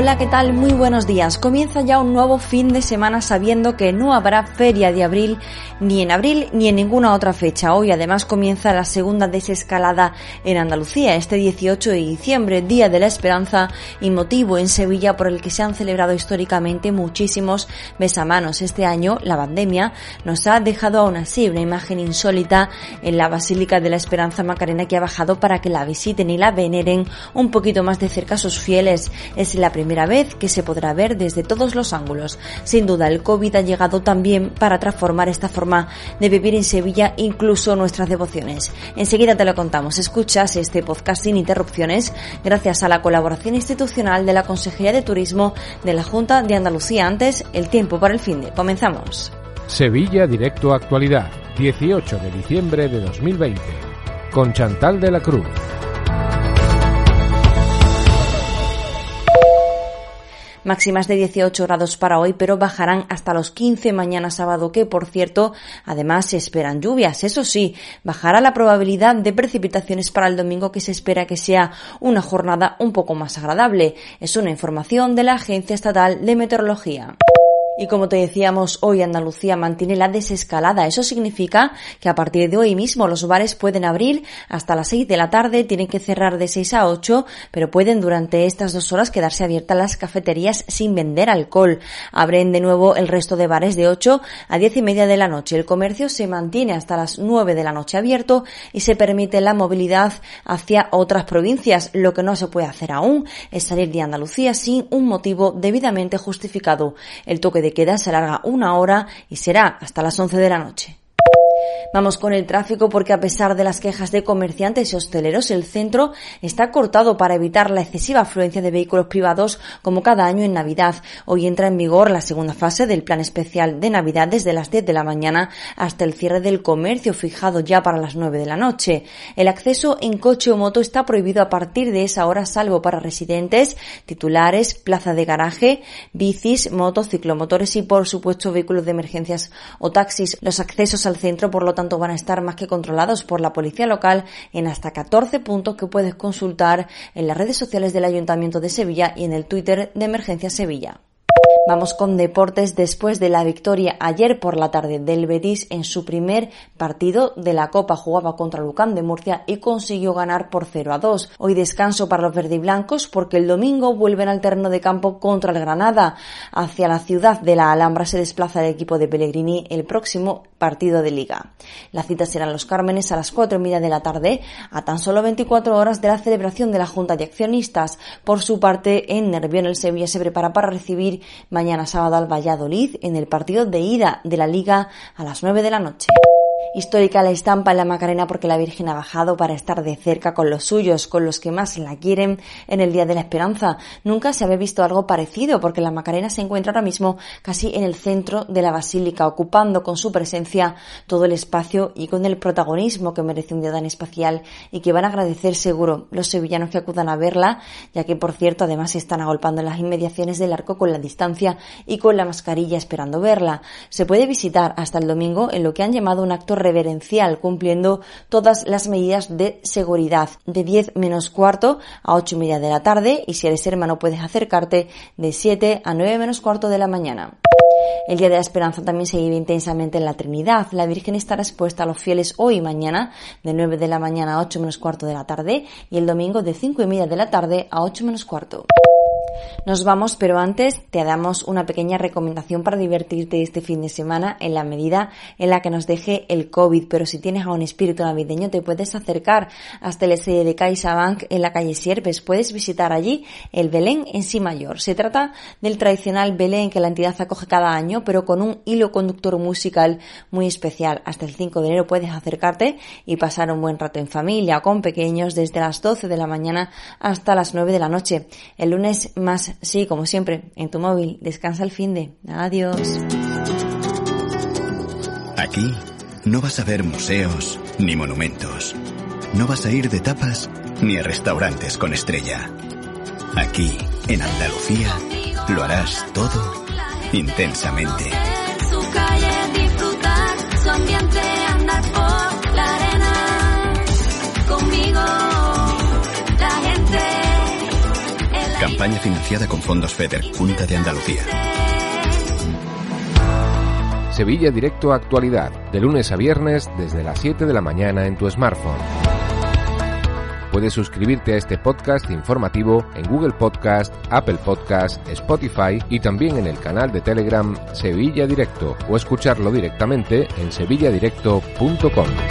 Hola, ¿qué tal? Muy buenos días. Comienza ya un nuevo fin de semana sabiendo que no habrá feria de abril ni en abril ni en ninguna otra fecha. Hoy además comienza la segunda desescalada en Andalucía, este 18 de diciembre, Día de la Esperanza y motivo en Sevilla por el que se han celebrado históricamente muchísimos besamanos. Este año la pandemia nos ha dejado aún así una imagen insólita en la Basílica de la Esperanza Macarena que ha bajado para que la visiten y la veneren un poquito más de cerca sus fieles. Es la primera vez que se podrá ver desde todos los ángulos. Sin duda, el COVID ha llegado también para transformar esta forma de vivir en Sevilla, incluso nuestras devociones. Enseguida te lo contamos. Escuchas este podcast sin interrupciones gracias a la colaboración institucional de la Consejería de Turismo de la Junta de Andalucía. Antes, el tiempo para el fin de. Comenzamos. Sevilla Directo Actualidad, 18 de diciembre de 2020, con Chantal de la Cruz. Máximas de 18 grados para hoy, pero bajarán hasta los 15 mañana sábado, que por cierto, además se esperan lluvias. Eso sí, bajará la probabilidad de precipitaciones para el domingo, que se espera que sea una jornada un poco más agradable. Es una información de la Agencia Estatal de Meteorología. Y como te decíamos, hoy Andalucía mantiene la desescalada. Eso significa que a partir de hoy mismo los bares pueden abrir hasta las 6 de la tarde, tienen que cerrar de 6 a 8, pero pueden durante estas dos horas quedarse abiertas las cafeterías sin vender alcohol. Abren de nuevo el resto de bares de 8 a 10 y media de la noche. El comercio se mantiene hasta las 9 de la noche abierto y se permite la movilidad hacia otras provincias. Lo que no se puede hacer aún es salir de Andalucía sin un motivo debidamente justificado. El toque de queda se alarga una hora y será hasta las 11 de la noche. Vamos con el tráfico porque a pesar de las quejas de comerciantes y hosteleros, el centro está cortado para evitar la excesiva afluencia de vehículos privados como cada año en Navidad. Hoy entra en vigor la segunda fase del plan especial de Navidad desde las 10 de la mañana hasta el cierre del comercio fijado ya para las 9 de la noche. El acceso en coche o moto está prohibido a partir de esa hora salvo para residentes, titulares, plaza de garaje, bicis, motos, ciclomotores y por supuesto vehículos de emergencias o taxis. Los accesos al centro por lo tanto van a estar más que controlados por la policía local en hasta 14 puntos que puedes consultar en las redes sociales del Ayuntamiento de Sevilla y en el Twitter de Emergencia Sevilla. Vamos con deportes después de la victoria ayer por la tarde del Betis en su primer partido de la Copa. Jugaba contra Lucán de Murcia y consiguió ganar por 0 a 2. Hoy descanso para los verdiblancos porque el domingo vuelven al terreno de campo contra el Granada. Hacia la ciudad de la Alhambra se desplaza el equipo de Pellegrini el próximo partido de liga. La cita será en Los Cármenes a las 4 y media de la tarde, a tan solo 24 horas de la celebración de la Junta de Accionistas. Por su parte, en Nervión el Sevilla se prepara para recibir mañana sábado al Valladolid en el partido de ida de la Liga a las 9 de la noche. Histórica la estampa en la Macarena porque la Virgen ha bajado para estar de cerca con los suyos, con los que más la quieren en el Día de la Esperanza. Nunca se había visto algo parecido porque la Macarena se encuentra ahora mismo casi en el centro de la Basílica, ocupando con su presencia todo el espacio y con el protagonismo que merece un día tan espacial y que van a agradecer seguro los sevillanos que acudan a verla, ya que por cierto además se están agolpando en las inmediaciones del arco con la distancia y con la mascarilla esperando verla. Se puede visitar hasta el domingo en lo que han llamado un acto reverencial, cumpliendo todas las medidas de seguridad. De 10 menos cuarto a 8 y media de la tarde y si eres hermano puedes acercarte de 7 a 9 menos cuarto de la mañana. El Día de la Esperanza también se vive intensamente en la Trinidad. La Virgen estará expuesta a los fieles hoy y mañana, de 9 de la mañana a 8 menos cuarto de la tarde, y el domingo de 5 y media de la tarde a 8 menos cuarto. Nos vamos, pero antes te damos una pequeña recomendación para divertirte este fin de semana en la medida en la que nos deje el COVID. Pero si tienes a un espíritu navideño, te puedes acercar hasta el sede de CaixaBank en la calle Sierpes. Puedes visitar allí el Belén en sí mayor. Se trata del tradicional Belén que la entidad acoge cada año, pero con un hilo conductor musical muy especial. Hasta el 5 de enero puedes acercarte y pasar un buen rato en familia con pequeños desde las 12 de la mañana hasta las 9 de la noche. El lunes más, sí, como siempre, en tu móvil. Descansa el fin de. Adiós. Aquí no vas a ver museos ni monumentos. No vas a ir de tapas ni a restaurantes con estrella. Aquí, en Andalucía, lo harás todo intensamente. Campaña financiada con fondos FEDER, Junta de Andalucía. Sevilla Directo Actualidad, de lunes a viernes desde las 7 de la mañana en tu smartphone. Puedes suscribirte a este podcast informativo en Google Podcast, Apple Podcast, Spotify y también en el canal de Telegram Sevilla Directo o escucharlo directamente en sevilladirecto.com.